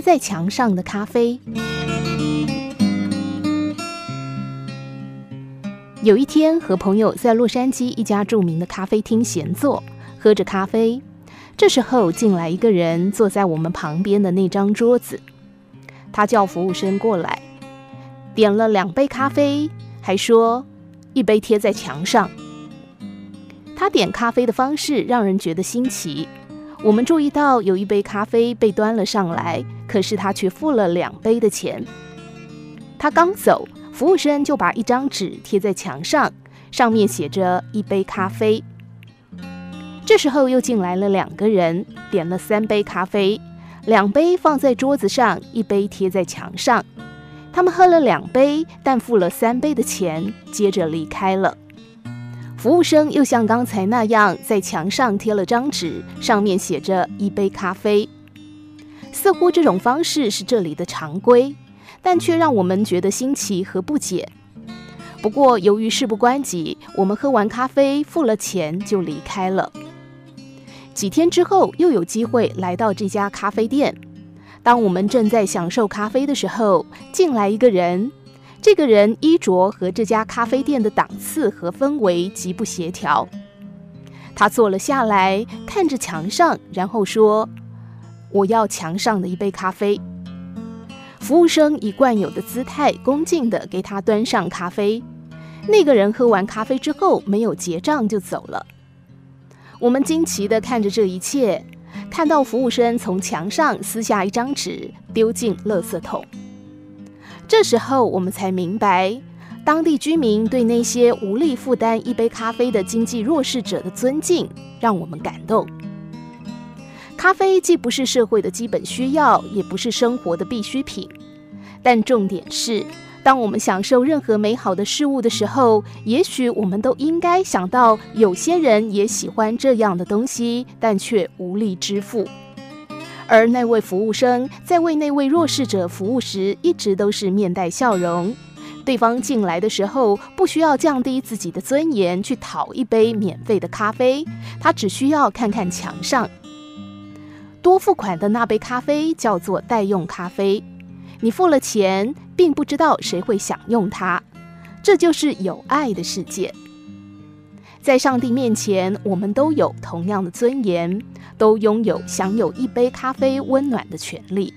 在墙上的咖啡。有一天，和朋友在洛杉矶一家著名的咖啡厅闲坐，喝着咖啡。这时候进来一个人，坐在我们旁边的那张桌子。他叫服务生过来，点了两杯咖啡，还说一杯贴在墙上。他点咖啡的方式让人觉得新奇。我们注意到有一杯咖啡被端了上来，可是他却付了两杯的钱。他刚走。服务生就把一张纸贴在墙上，上面写着“一杯咖啡”。这时候又进来了两个人，点了三杯咖啡，两杯放在桌子上，一杯贴在墙上。他们喝了两杯，但付了三杯的钱，接着离开了。服务生又像刚才那样在墙上贴了张纸，上面写着“一杯咖啡”。似乎这种方式是这里的常规。但却让我们觉得新奇和不解。不过，由于事不关己，我们喝完咖啡，付了钱就离开了。几天之后，又有机会来到这家咖啡店。当我们正在享受咖啡的时候，进来一个人。这个人衣着和这家咖啡店的档次和氛围极不协调。他坐了下来，看着墙上，然后说：“我要墙上的一杯咖啡。”服务生以惯有的姿态，恭敬地给他端上咖啡。那个人喝完咖啡之后，没有结账就走了。我们惊奇地看着这一切，看到服务生从墙上撕下一张纸，丢进垃圾桶。这时候，我们才明白，当地居民对那些无力负担一杯咖啡的经济弱势者的尊敬，让我们感动。咖啡既不是社会的基本需要，也不是生活的必需品。但重点是，当我们享受任何美好的事物的时候，也许我们都应该想到，有些人也喜欢这样的东西，但却无力支付。而那位服务生在为那位弱势者服务时，一直都是面带笑容。对方进来的时候，不需要降低自己的尊严去讨一杯免费的咖啡，他只需要看看墙上。多付款的那杯咖啡叫做代用咖啡，你付了钱，并不知道谁会享用它，这就是有爱的世界。在上帝面前，我们都有同样的尊严，都拥有享有一杯咖啡温暖的权利。